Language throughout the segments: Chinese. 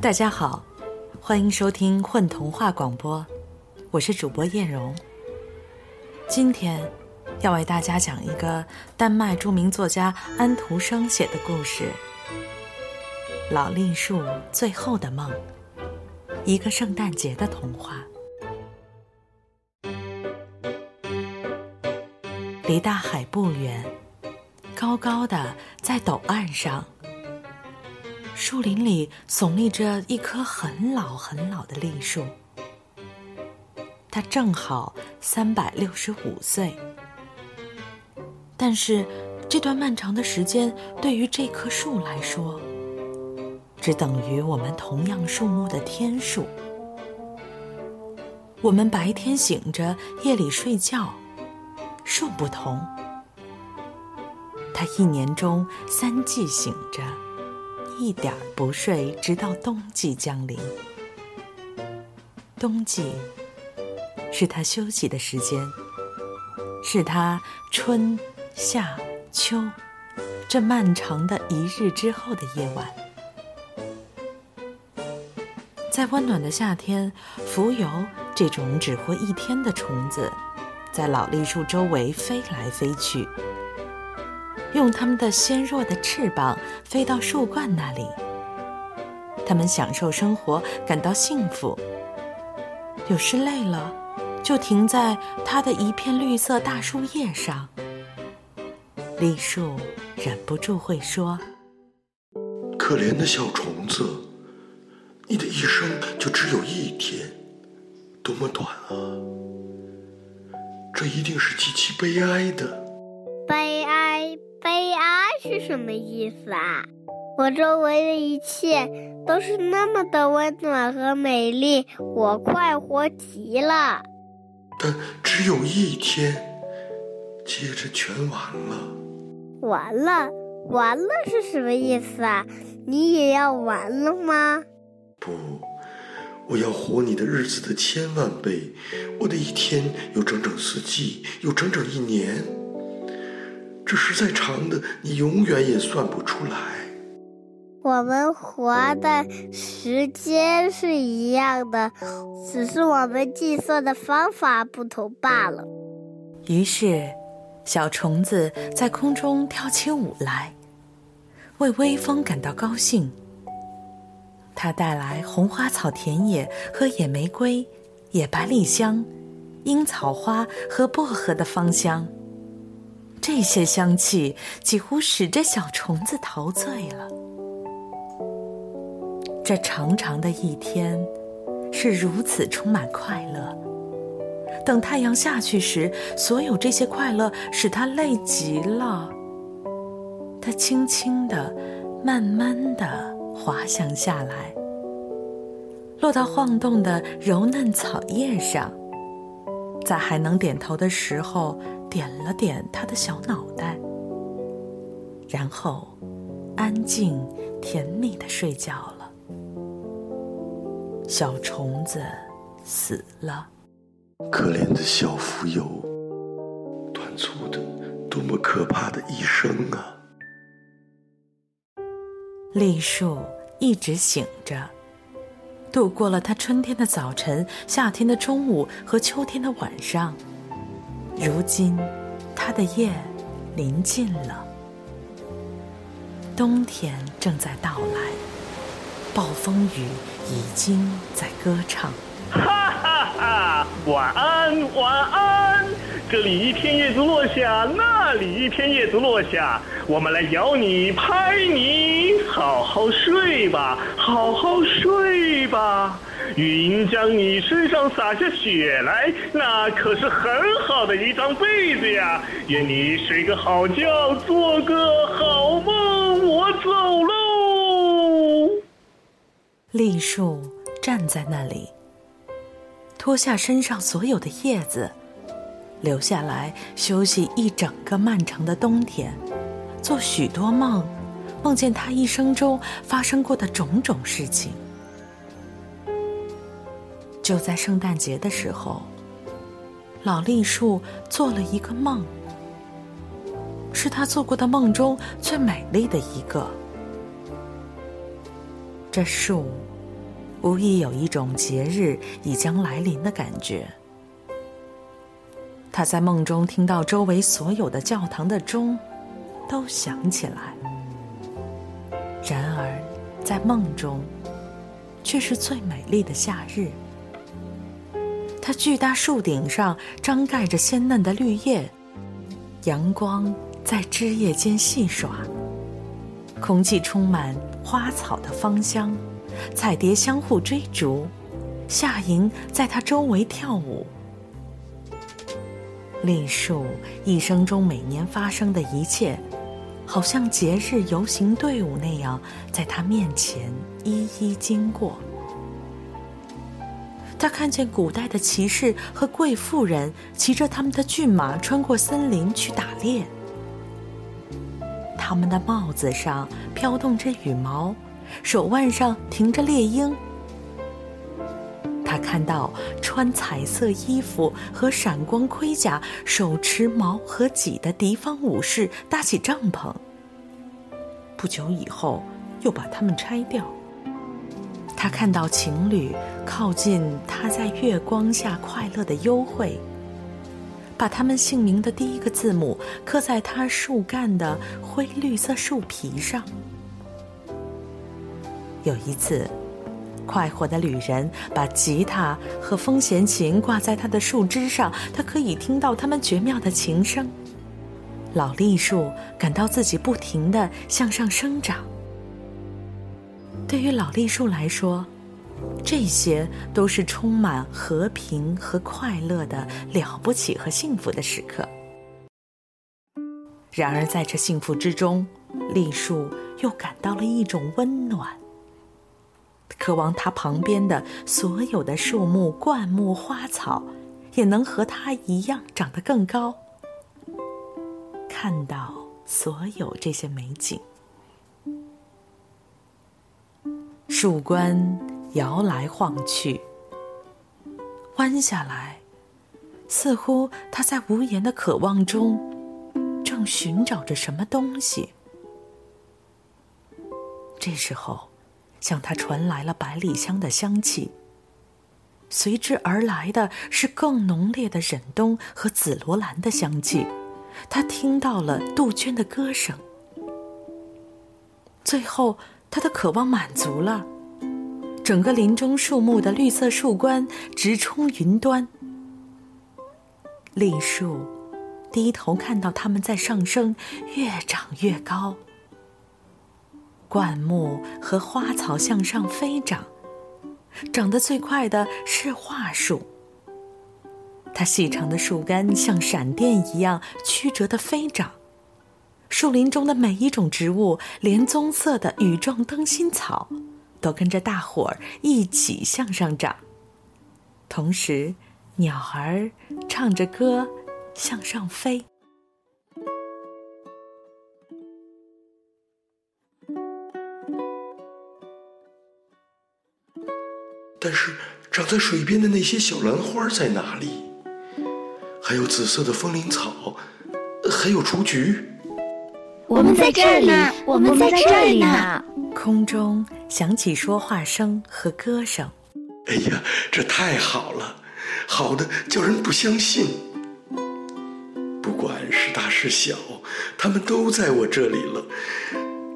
大家好，欢迎收听混童话广播，我是主播叶蓉。今天要为大家讲一个丹麦著名作家安徒生写的故事《老栗树最后的梦》，一个圣诞节的童话。离大海不远，高高的在陡岸上，树林里耸立着一棵很老很老的栗树。它正好三百六十五岁，但是这段漫长的时间对于这棵树来说，只等于我们同样树木的天数。我们白天醒着，夜里睡觉。树不同，它一年中三季醒着，一点不睡，直到冬季降临。冬季是它休息的时间，是它春夏秋这漫长的一日之后的夜晚。在温暖的夏天，蜉蝣这种只活一天的虫子。在老栗树周围飞来飞去，用它们的纤弱的翅膀飞到树冠那里。它们享受生活，感到幸福。有时累了，就停在它的一片绿色大树叶上。栗树忍不住会说：“可怜的小虫子，你的一生就只有一天，多么短啊！”这一定是极其悲哀的。是什么意思啊？我周围的一切都是那么的温暖和美丽，我快活极了。但只有一天，接着全完了。完了，完了是什么意思啊？你也要完了吗？不。我要活你的日子的千万倍，我的一天有整整四季，有整整一年，这实在长的，你永远也算不出来。我们活的时间是一样的，只是我们计算的方法不同罢了。于是，小虫子在空中跳起舞来，为微风感到高兴。它带来红花草田野和野玫瑰、野百里香、樱草花和薄荷的芳香。这些香气几乎使这小虫子陶醉了。这长长的一天是如此充满快乐。等太阳下去时，所有这些快乐使他累极了。他轻轻的、慢慢的。滑翔下来，落到晃动的柔嫩草叶上，在还能点头的时候，点了点他的小脑袋，然后安静甜蜜的睡觉了。小虫子死了，可怜的小蜉蝣，短促的，多么可怕的一生啊！栗树一直醒着，度过了它春天的早晨、夏天的中午和秋天的晚上。如今，它的夜临近了，冬天正在到来，暴风雨已经在歌唱。哈哈哈！晚安，晚安。这里一片叶子落下，那里一片叶子落下，我们来摇你，拍你，好好睡吧，好好睡吧。云将你身上洒下雪来，那可是很好的一张被子呀。愿你睡个好觉，做个好梦。我走喽。栗树站在那里，脱下身上所有的叶子。留下来休息一整个漫长的冬天，做许多梦，梦见他一生中发生过的种种事情。就在圣诞节的时候，老栗树做了一个梦，是他做过的梦中最美丽的一个。这树无疑有一种节日已将来临的感觉。他在梦中听到周围所有的教堂的钟都响起来，然而在梦中却是最美丽的夏日。它巨大树顶上张盖着鲜嫩的绿叶，阳光在枝叶间戏耍，空气充满花草的芳香，彩蝶相互追逐，夏蝇在它周围跳舞。栗树一生中每年发生的一切，好像节日游行队伍那样，在他面前一一经过。他看见古代的骑士和贵妇人骑着他们的骏马穿过森林去打猎，他们的帽子上飘动着羽毛，手腕上停着猎鹰。他看到穿彩色衣服和闪光盔甲、手持矛和戟的敌方武士搭起帐篷。不久以后，又把它们拆掉。他看到情侣靠近他在月光下快乐的幽会，把他们姓名的第一个字母刻在他树干的灰绿色树皮上。有一次。快活的旅人把吉他和风弦琴挂在他的树枝上，他可以听到他们绝妙的琴声。老栗树感到自己不停的向上生长。对于老栗树来说，这些都是充满和平和快乐的了不起和幸福的时刻。然而，在这幸福之中，栗树又感到了一种温暖。渴望它旁边的所有的树木、灌木、花草，也能和它一样长得更高。看到所有这些美景，树冠摇来晃去，弯下来，似乎它在无言的渴望中，正寻找着什么东西。这时候。向他传来了百里香的香气，随之而来的是更浓烈的忍冬和紫罗兰的香气。他听到了杜鹃的歌声。最后，他的渴望满足了。整个林中树木的绿色树冠直冲云端。栗树低头看到它们在上升，越长越高。灌木和花草向上飞长，长得最快的是桦树。它细长的树干像闪电一样曲折的飞长，树林中的每一种植物，连棕色的羽状灯芯草，都跟着大伙儿一起向上长。同时，鸟儿唱着歌向上飞。但是，长在水边的那些小兰花在哪里？还有紫色的风铃草，还有雏菊。我们在这里，我们在这里呢。空中响起说话声和歌声。哎呀，这太好了，好的叫人不相信。不管是大是小，他们都在我这里了。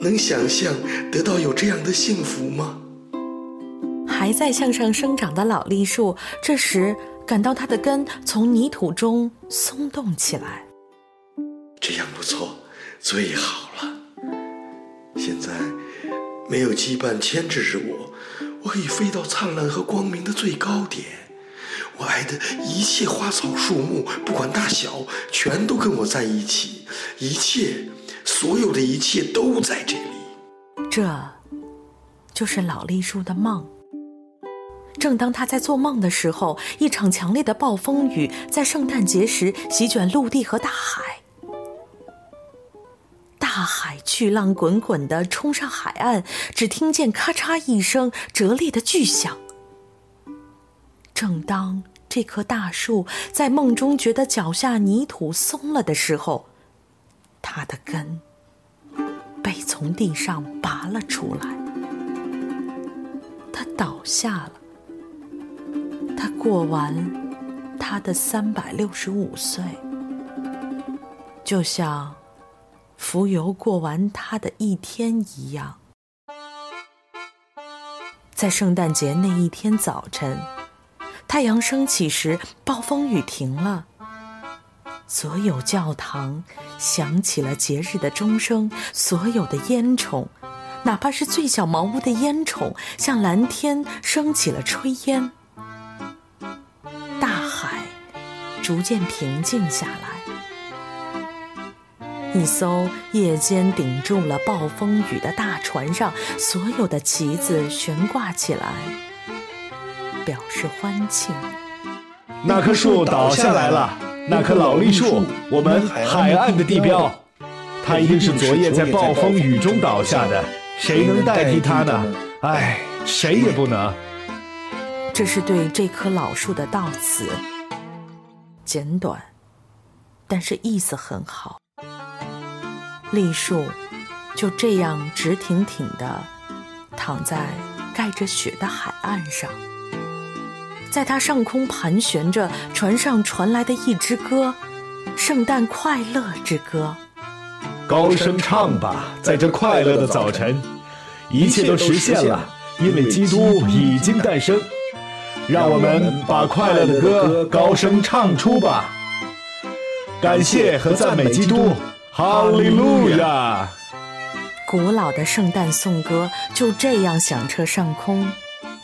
能想象得到有这样的幸福吗？还在向上生长的老栗树，这时感到它的根从泥土中松动起来。这样不错，最好了。现在没有羁绊牵制着我，我可以飞到灿烂和光明的最高点。我爱的一切花草树木，不管大小，全都跟我在一起。一切，所有的一切都在这里。这，就是老栗树的梦。正当他在做梦的时候，一场强烈的暴风雨在圣诞节时席卷陆地和大海。大海巨浪滚滚的冲上海岸，只听见咔嚓一声折裂的巨响。正当这棵大树在梦中觉得脚下泥土松了的时候，它的根被从地上拔了出来。它倒下了。他过完他的三百六十五岁，就像浮游过完他的一天一样。在圣诞节那一天早晨，太阳升起时，暴风雨停了。所有教堂响起了节日的钟声，所有的烟囱，哪怕是最小茅屋的烟囱，向蓝天升起了炊烟。大海逐渐平静下来，一艘夜间顶住了暴风雨的大船上，所有的旗子悬挂起来，表示欢庆。那棵树倒下来了。那棵老栗树，我们海岸的地标，它一定是昨夜在暴风雨中倒下的。谁能代替它呢？唉，谁也不能。这是对这棵老树的悼词，简短，但是意思很好。栗树就这样直挺挺地躺在盖着雪的海岸上。在它上空盘旋着，船上传来的一支歌，圣诞快乐之歌。高声唱吧，在这快乐的早晨，一切都实现了，因为基督已经诞生。让我们把快乐的歌高声唱出吧。感谢和赞美基督，哈利路亚！古老的圣诞颂歌就这样响彻上空，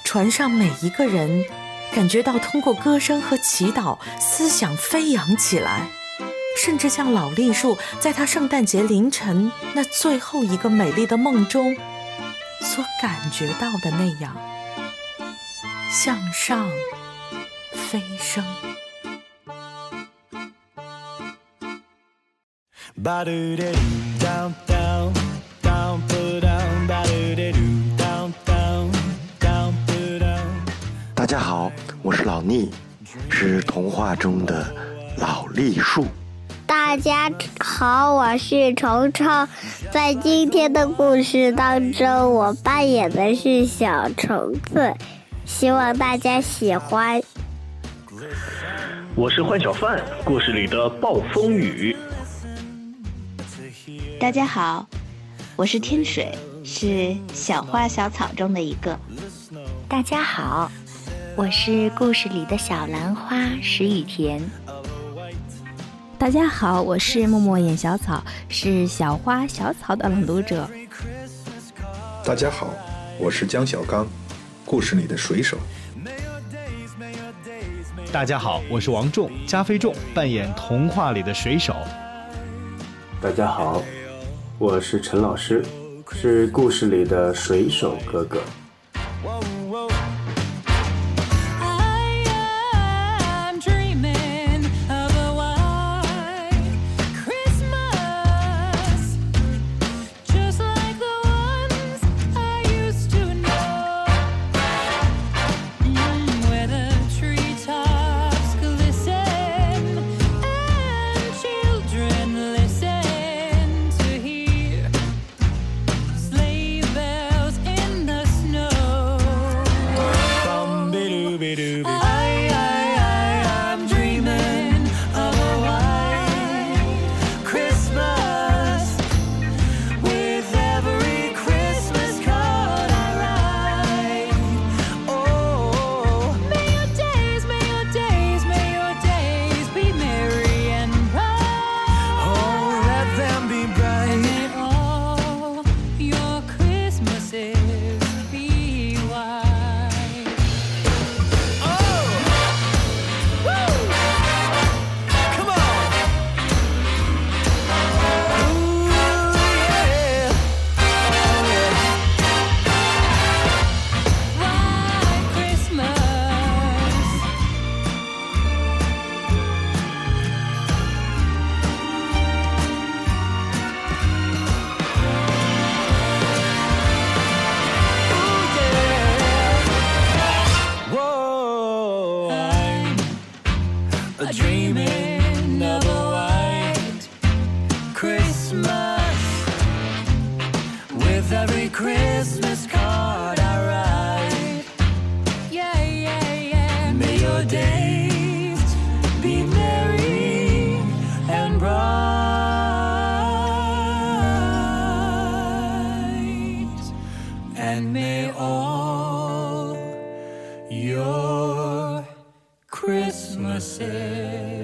船上每一个人。感觉到通过歌声和祈祷，思想飞扬起来，甚至像老栗树在他圣诞节凌晨那最后一个美丽的梦中所感觉到的那样，向上飞升。大家好，我是老聂，是童话中的老栗树。大家好，我是虫虫，在今天的故事当中，我扮演的是小虫子，希望大家喜欢。我是幻小范，故事里的暴风雨。大家好，我是天水，是小花小草中的一个。大家好。我是故事里的小兰花石雨田。大家好，我是默默演小草，是小花小草的朗读者。大家好，我是江小刚，故事里的水手。大家好，我是王仲加菲仲，扮演童话里的水手。大家好，我是陈老师，是故事里的水手哥哥。Scooby Doo. your Christmases.